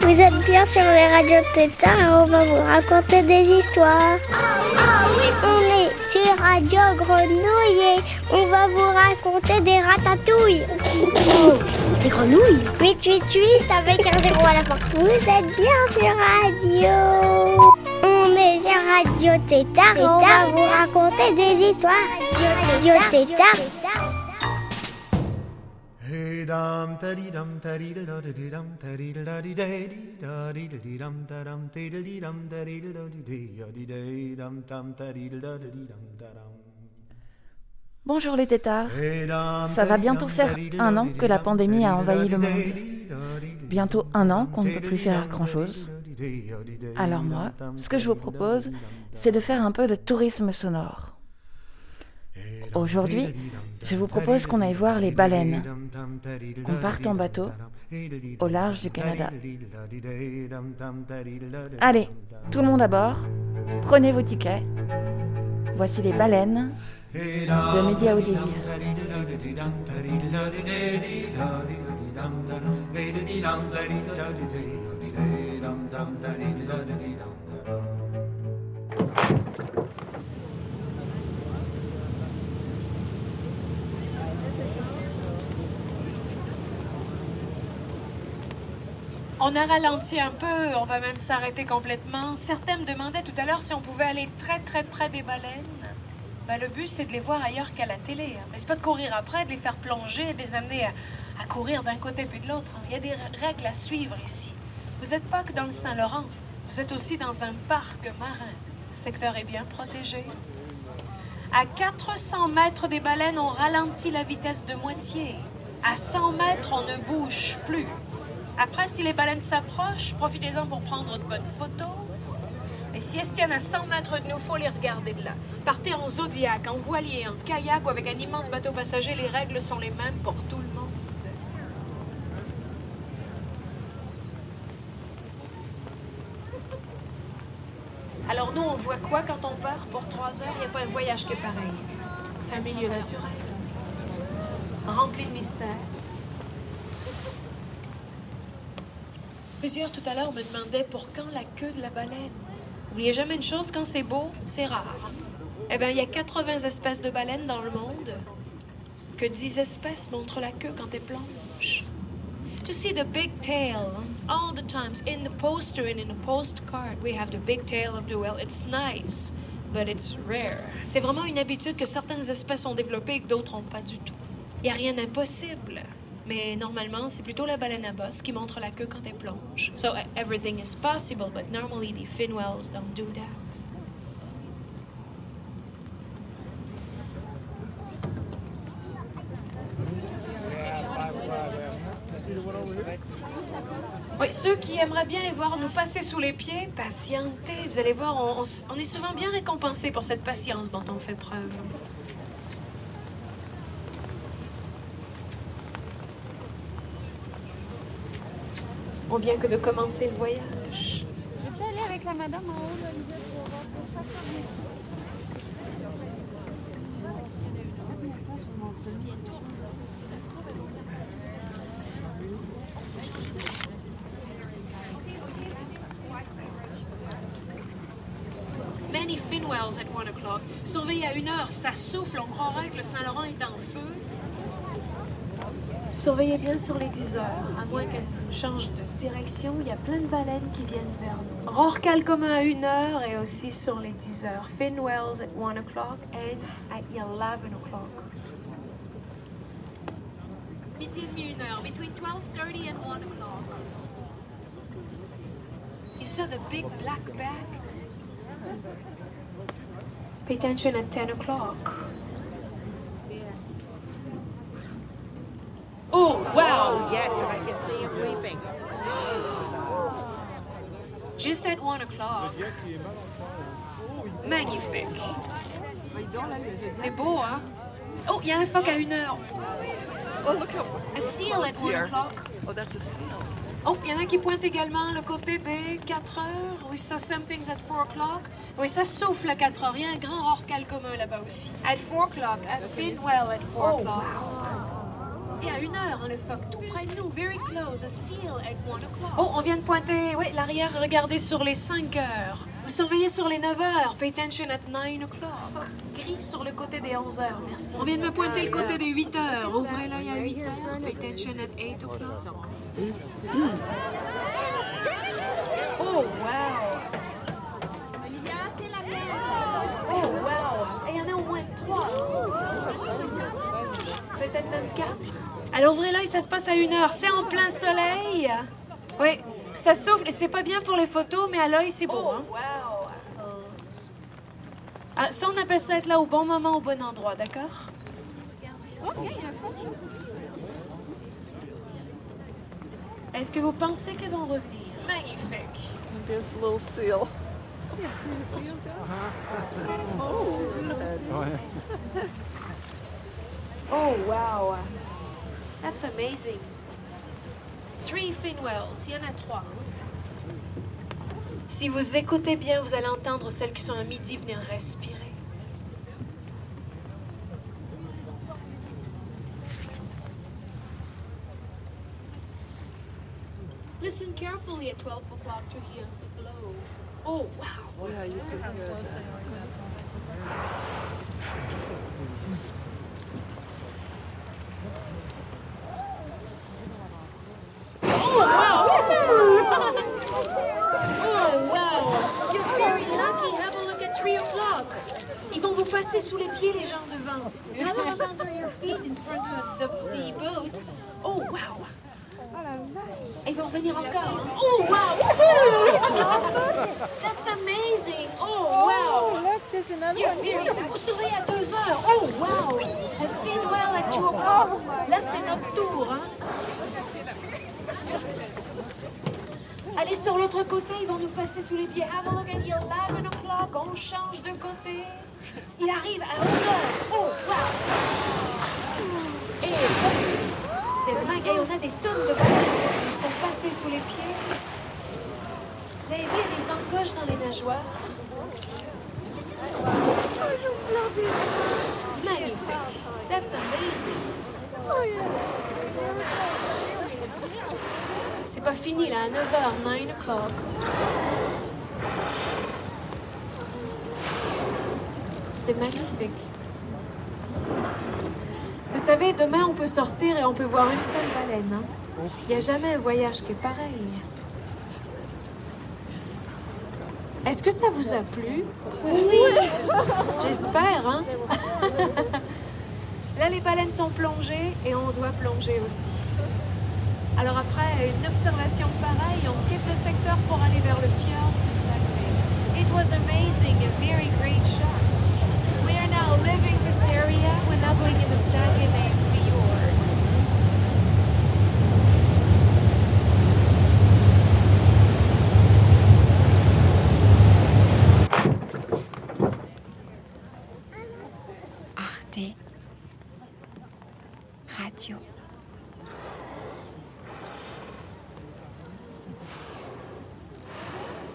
Vous êtes bien sur les radios Tétard et on va vous raconter des histoires. On est sur Radio Grenouille et on va vous raconter des ratatouilles. Des grenouilles? 888 avec un zéro à la fin. Vous êtes bien sur Radio. Radio Tétard on va vous raconter des histoires. Radio Tétard. Bonjour les tétards. Ça va bientôt faire un an que la pandémie a envahi le monde. Bientôt un an qu'on ne peut plus faire grand-chose. Alors moi, ce que je vous propose, c'est de faire un peu de tourisme sonore. Aujourd'hui, je vous propose qu'on aille voir les baleines, qu'on parte en bateau au large du Canada. Allez, tout le monde à bord, prenez vos tickets. Voici les baleines de Média Odile. On a ralenti un peu, on va même s'arrêter complètement. Certains me demandaient tout à l'heure si on pouvait aller très très près des baleines. Ben, le but, c'est de les voir ailleurs qu'à la télé. hein. Mais c'est pas de courir après, de les faire plonger, de les amener à, courir d'un côté puis de l'autre. hein. Il y a des règles à suivre ici. Vous n'êtes pas que dans le Saint-Laurent, vous êtes aussi dans un parc marin. Le secteur est bien protégé. À 400 mètres des baleines, on ralentit la vitesse de moitié. À 100 mètres, on ne bouge plus. Après, si les baleines s'approchent, profitez-en pour prendre de bonnes photos. Et si elles tiennent à 100 mètres de nous, faut les regarder de là. Partez en zodiac, en voilier, en kayak ou avec un immense bateau passager, les règles sont les mêmes pour tout le monde. Alors nous, on voit quoi quand on part pour trois heures? Il n'y a pas un voyage qui est pareil. C'est un milieu naturel, rempli de mystères. Plusieurs tout à l'heure me demandaient pour quand la queue de la baleine. N'oubliez jamais une chose, quand c'est beau, c'est rare. Eh bien, il y a 80 espèces de baleines dans le monde, que 10 espèces montrent la queue quand elles plongent. To see the big tail, all the times in the poster and in the postcard, we have the big tail of the whale. It's nice, but it's rare. C'est vraiment une habitude que certaines espèces ont développée et que d'autres n'ont pas du tout. Il n'y a rien d'impossible. Mais normalement, c'est plutôt la baleine à bosse qui montre la queue quand elle plonge. So everything is possible, but normally the fin whales don't do that. Oui, ceux qui aimeraient bien les voir nous passer sous les pieds, patientez. Vous allez voir, on, est souvent bien récompensé pour cette patience dont on fait preuve. On vient que de commencer le voyage. Je peux aller avec la madame en haut, là, pour pour ça, ça, mais- Many fin whales at one o'clock. Surveillez à une heure, ça souffle, on croirait que le Saint-Laurent est en feu. Surveillez bien sur les 10 heures, à moins qu'elles changent de direction. Il y a plein de baleines qui viennent vers nous. Rorqual commun à une heure et aussi sur les 10 heures. Fin whales at 1 o'clock and at 11 o'clock. Midi et demi, une heure. Between 12.30 and 1 o'clock. You saw the big black back? Pay attention at 10 o'clock. Oh, wow! Oh, yes, I can see him leaping. Just at 1 o'clock. Magnifique. C'est beau, hein? Oh, il y a un phoque à une heure. Oh, look how A seal at 1 o'clock. Oh, that's a seal. Oh, il y en a qui pointent également le côté des 4 heures. Oui, ça, something's at 4 o'clock. Oui, ça souffle à 4 heures. Il y a un grand rorcal commun là-bas aussi. At 4 o'clock, at Finwell at 4 o'clock. Et à 1 heure, hein, le phoque, tout près de nous, very close, a seal at 1 o'clock. Oh, on vient de pointer, oui, l'arrière, regardez sur les 5 heures. Vous surveillez sur les 9 heures, pay attention at 9 o'clock. Gris sur le côté des 11 heures, merci. On vient de me pointer le côté des 8 heures. Ouvrez l'œil à 8 heures, pay attention at 8 o'clock. Oh, wow! Oh, wow! Et il y en a au moins 3. Peut-être même 4. Alors ouvrez l'œil, ça se passe à 1 heure. C'est en plein soleil. Oui, ça souffle et c'est pas bien pour les photos, mais à l'œil, c'est beau. Hein? Ah, ça, on appelle ça être là au bon moment, au bon endroit, d'accord? Est-ce que vous pensez qu'elles vont revenir? Magnifique. There's a little seal. Oh, wow. That's amazing. Three Finwells. Il y en a trois. Si vous écoutez bien, vous allez entendre celles qui sont à midi venir respirer. Listen carefully at 12 o'clock to hear the blow. Oh, wow. Yeah, you can hear that. Oh, wow! You're very lucky. Have a look at 3 o'clock. Ils vont vous passer sous les pieds, les gens devant. Have a look under your feet in front of the, the boat. Oh, wow! Et ils vont venir encore. Oh, wow! That's amazing! Oh, wow! Look, there's another one. Vous surveillez à 2 heures. Oh, wow! And Finwell at 2 o'clock. Là, c'est notre tour, hein? Allez sur l'autre côté, ils vont nous passer sous les pieds. Have a look at 11 o'clock. On change de côté. Il arrive à 11 heures. Oh, wow! Et c'est dingue. Et on a des tonnes de baleines qui sont passées sous les pieds. Vous avez vu, des encoches dans les nageoires? Magnifique. That's amazing. C'est pas fini là, à 9h, 9 o'clock. C'est magnifique. Savez, demain on peut sortir et on peut voir une seule baleine. hein. Il n'y a jamais un voyage qui est pareil. Est-ce que ça vous a plu? Oui J'espère, hein Là, les baleines sont plongées et on doit plonger aussi. Alors après une observation pareille, on quitte le secteur pour aller vers le fjord du Saguenay. It was amazing, a very great shot. We are now leaving this area. We're now going in the Saguenay fjord. Arte Radio.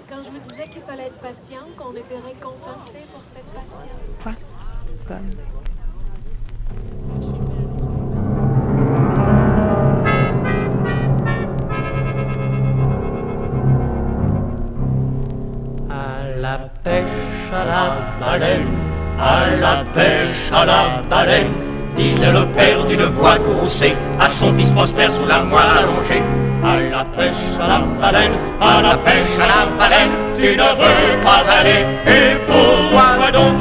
Quand je vous disais qu'il fallait être patient, qu'on était récompensé pour cette patience. Quoi? Comme? À la pêche à la baleine, à la pêche à la baleine, disait le père d'une voix courroucée à son fils prospère sous la moelle allongée. À la pêche à la baleine, à la pêche à la baleine, tu ne veux pas aller, et pourquoi donc?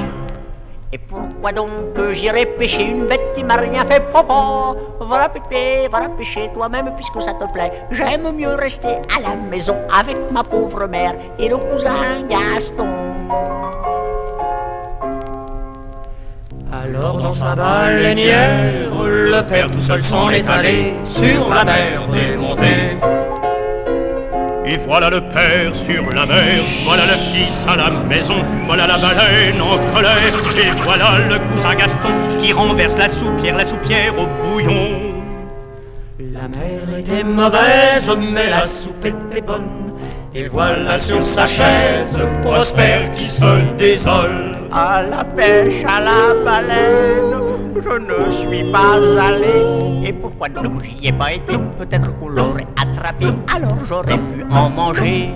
Et pourquoi donc que j'irai pêcher une bête qui m'a rien fait, papa Voilà pépé, voilà pêcher toi-même puisque ça te plaît. J'aime mieux rester à la maison avec ma pauvre mère et le cousin Gaston. Alors dans sa baleinière, le père tout seul s'en est allé sur la mer démontée. Et voilà le père sur la mer, voilà le fils à la maison, voilà la baleine en colère, et voilà le cousin Gaston qui renverse la soupière, la soupière au bouillon. La mer était mauvaise, mais la soupe était bonne. Et voilà sur sa chaise, Prosper qui se désole. À la pêche, à la baleine, je ne suis pas allé. Et pourquoi donc j'y ai pas? Été Peut-être qu'on l'aurait attrapé, alors j'aurais pu en manger.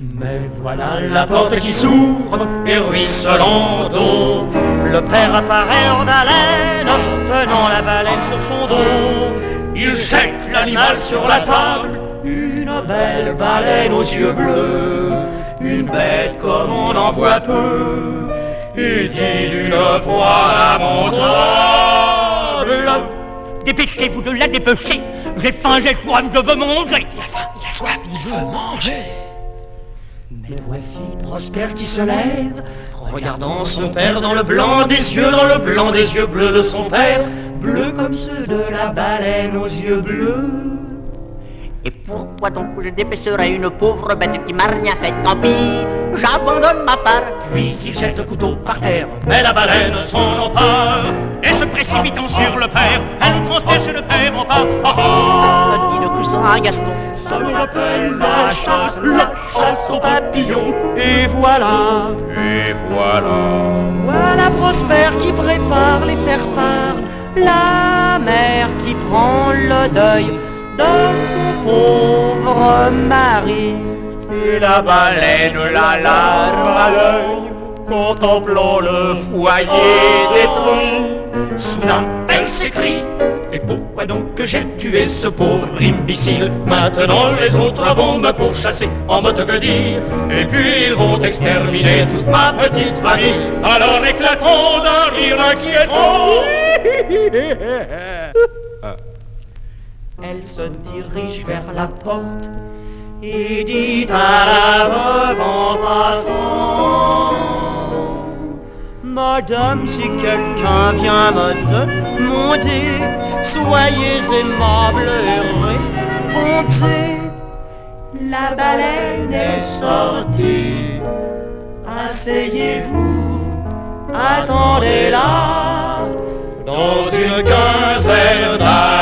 Mais voilà la porte qui s'ouvre et ruisselant d'eau. Le père apparaît en haleine, tenant la baleine sur son dos. Il jette l'animal sur la table, une belle baleine aux yeux bleus, une bête comme on en voit peu, et dit d'une voix lamentable. Dépêchez-vous de la dépêcher, j'ai faim, j'ai soif, je veux manger. Il a faim, il a soif, il veut manger. Mais voici Prosper qui se lève, regardant son père dans le blanc des yeux, dans le blanc des yeux bleus de son père, bleus comme ceux de la baleine aux yeux bleus. Et pourquoi donc je dépêcherais une pauvre bête qui m'a rien fait? Tant pis, j'abandonne ma part. Puis il jette le couteau par terre, mais la baleine s'en empare. Et se précipitant sur le père, elle transperce le père en pas. Oh oh dit le cousin à Gaston. Ça me rappelle la chasse, la chasse aux papillons. Et voilà, et voilà. Voilà Prosper qui prépare les faire-part. La mère qui prend le deuil de son pauvre mari. Et la baleine la larme à l'œil, contemplant le foyer détruit. Soudain, elle s'écrie Et pourquoi donc que j'ai tué ce pauvre imbécile? Maintenant les autres vont me pourchasser en me te dire Et puis ils vont exterminer toute ma petite famille Alors éclatons d'un rire inquiétant Elle se dirige vers la porte et dit à la veuve en passant Madame, si quelqu'un vient me demander, soyez aimable et répondez. La baleine est sortie, asseyez-vous, attendez-la. Dans une quinzaine d'années,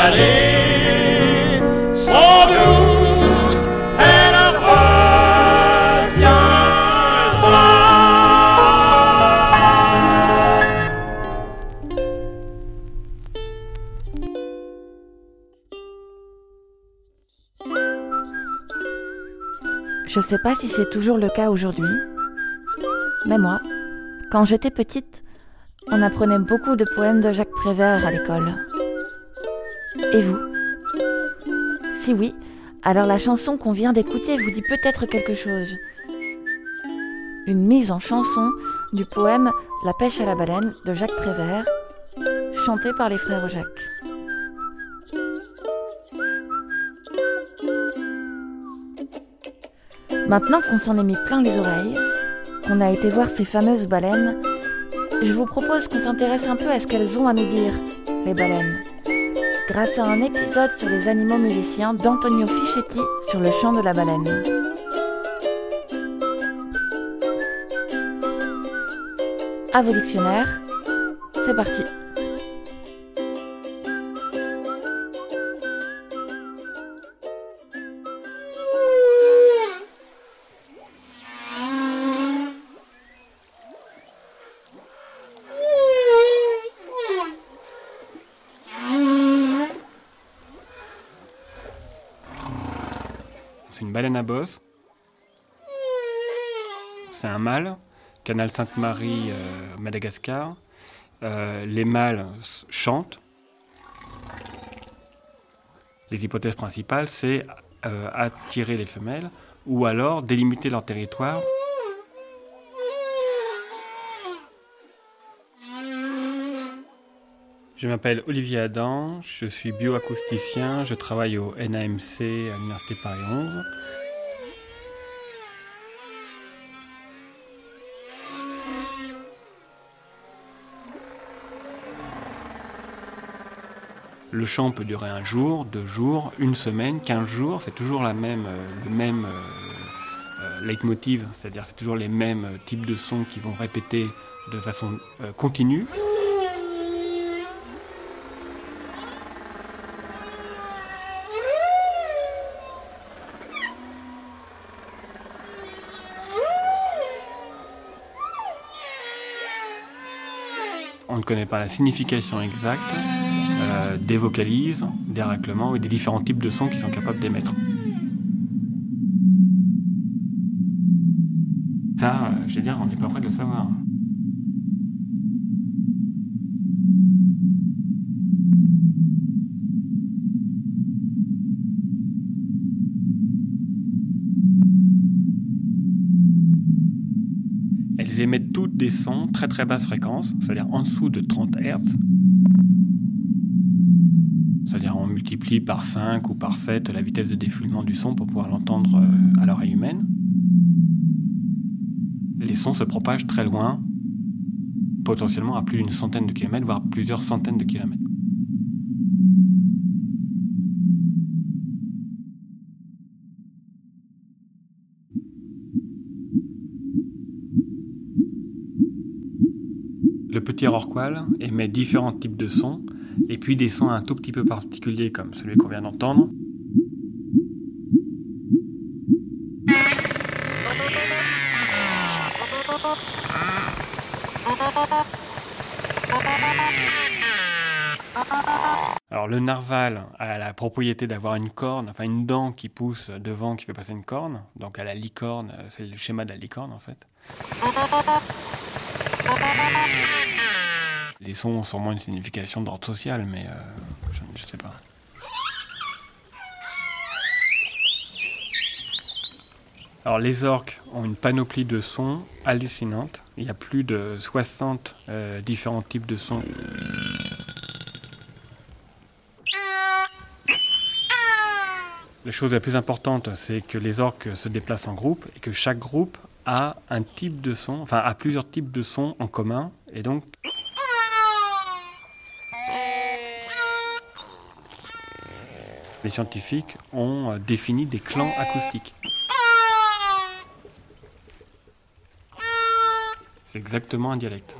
sais pas si c'est toujours le cas aujourd'hui, mais moi, quand j'étais petite, on apprenait beaucoup de poèmes de Jacques Prévert à l'école. Et vous? Si oui, alors la chanson qu'on vient d'écouter vous dit peut-être quelque chose. Une mise en chanson du poème La pêche à la baleine de Jacques Prévert, chanté par les frères Jacques. Maintenant qu'on s'en est mis plein les oreilles, qu'on a été voir ces fameuses baleines, je vous propose qu'on s'intéresse un peu à ce qu'elles ont à nous dire, les baleines. Grâce à un épisode sur les animaux musiciens d'Antonio Fischetti sur le chant de la baleine. À vos dictionnaires, c'est parti. C'est un mâle. Canal Sainte-Marie, euh, Madagascar. Euh, les mâles chantent. Les hypothèses principales, c'est euh, attirer les femelles ou alors délimiter leur territoire. Je m'appelle Olivier Adam, je suis bioacousticien, je travaille au NAMC à l'Université Paris 11. Le chant peut durer un jour, deux jours, une semaine, quinze jours, c'est toujours la même, euh, le même euh, euh, leitmotiv, c'est-à-dire c'est toujours les mêmes types de sons qui vont répéter de façon continue. on ne connaît pas la signification exacte euh, des vocalises, des raclements et des différents types de sons qu'ils sont capables d'émettre. Ça, euh, je veux dire, on n'est pas prêt de le savoir. Elles émettent toutes des sons très très basse fréquence, c'est-à-dire en dessous de 30 Hz. Par 5 ou par 7 la vitesse de défoulement du son pour pouvoir l'entendre euh, à l'oreille humaine. Les sons se propagent très loin, potentiellement à plus d'une centaine de kilomètres, voire plusieurs centaines de kilomètres. Le petit rorqual émet différents types de sons, et puis des sons un tout petit peu particuliers comme celui qu'on vient d'entendre. Alors le narval a la propriété d'avoir une corne, enfin une dent qui pousse devant, qui fait passer une corne. Donc à la licorne, c'est le schéma de la licorne en fait. Les sons ont sûrement une signification d'ordre social, mais euh, je ne sais pas. Alors les orques ont une panoplie de sons hallucinante. Il y a plus de 60 euh, différents types de sons. La chose la plus importante, c'est que les orques se déplacent en groupe et que chaque groupe a un type de son, enfin a plusieurs types de sons en commun. Et donc les scientifiques ont euh, défini des clans acoustiques. C'est exactement un dialecte.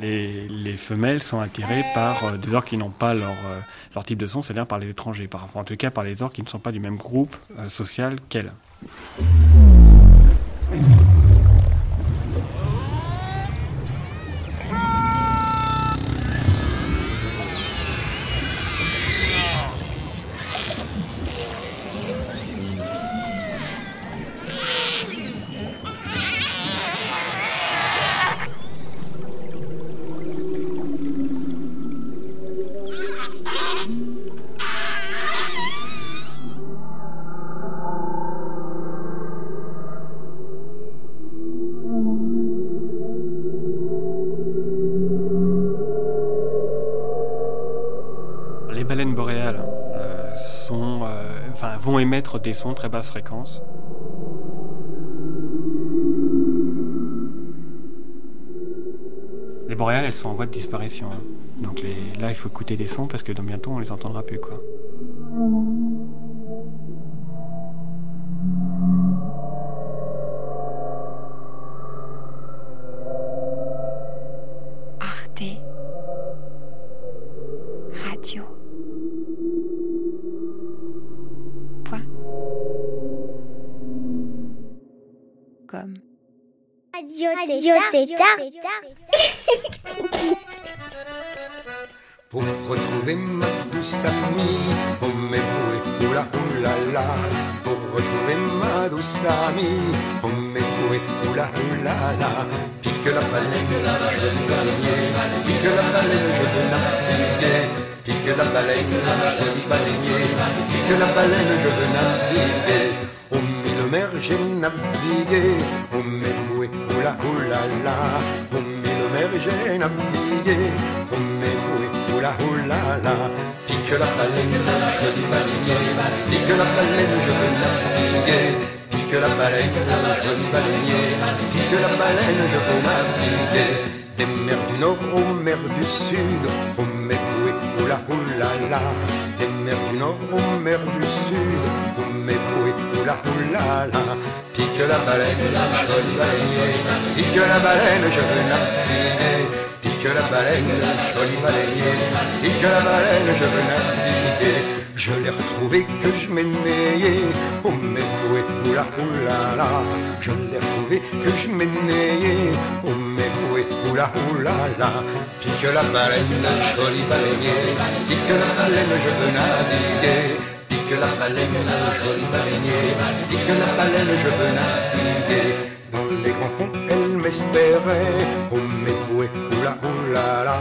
Les, les femelles sont attirées par euh, des orques qui n'ont pas leur, euh, leur type de son, c'est-à-dire par les étrangers, par, en tout cas par les orques qui ne sont pas du même groupe social qu'elles. Des sons très basse fréquence. Les boréales, elles sont en voie de disparition. hein. Donc là, il faut écouter des sons parce que dans bientôt, on les entendra plus, quoi. Pique la baleine, joli baleinier. Pique la baleine, je veux naviguer. Au mille mers j'ai navigué, oh mais oui, oula oula la. Au mille mers j'ai navigué, oh mais oui, oula oula la. Pique la baleine, joli baleinier. Pique la baleine, je veux naviguer. Pique la baleine, joli baleinier. Pique la baleine, je veux naviguer. Des mers du nord aux mers du sud, la. Des mers du nord aux mers du sud, mais oui, oula oula la. Pique la baleine, joli baleinier. Pique la baleine, je veux naviguer. Pique la baleine, joli baleinier. Pique la baleine, je veux naviguer. Je l'ai retrouvé que je m'ennuyais. Oh mais oui, oula oula, oula, Je l'ai retrouvé que je m'énayais. Oula, oula, la. Pique la baleine, joli baleinier. Pique la baleine, je veux naviguer. Pique la baleine, joli baleinier. Pique la baleine, je veux naviguer. Dans les grands fonds, elle m'espérait. Oh, mais oui, oula, oula, la.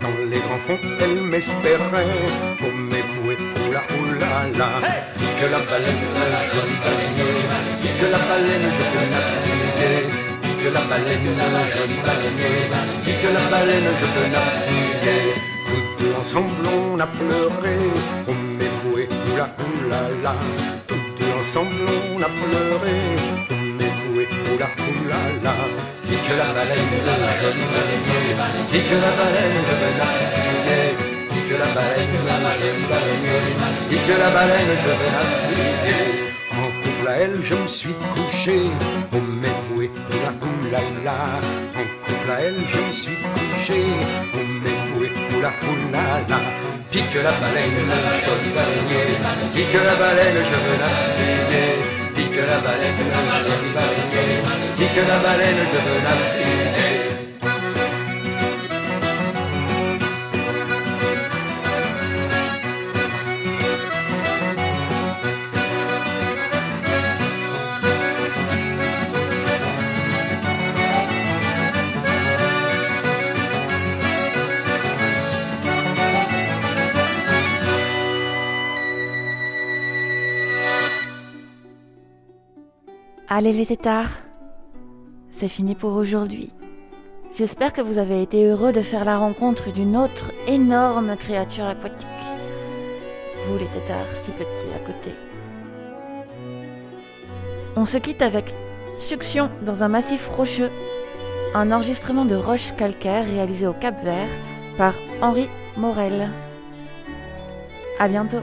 Dans les grands fonds, elle m'espérait. Oh, mais oui, oula, oula, la. Pique la baleine, joli baleinier. Pique la baleine, je veux naviguer. Pique la baleine, joli baleinier. Pique la baleine, je veux naviguer. Tout ensemble, on a pleuré. Mais oui, oula, oula, la. Tout ensemble, on a pleuré. Mais oui, oula, oula, la. Pique la baleine, joli baleinier. Pique la baleine, je veux naviguer. Pique la baleine, joli baleinier. Pique la baleine, je veux naviguer. En couple à elle, je me suis couché. La. En couple à elle, je me suis couché. Oh, mais oui, oula, oula, la. Pique la baleine, joli baleinier. Pique la baleine, je veux naviguer. Pique la baleine, joli baleinier. Pique la baleine, je veux naviguer. Allez les tétards, c'est fini pour aujourd'hui. J'espère que vous avez été heureux de faire la rencontre d'une autre énorme créature aquatique. Vous les tétards si petits à côté. On se quitte avec Succion dans un massif rocheux, un enregistrement de roches calcaires réalisé au Cap Vert par Henri Morel. À bientôt.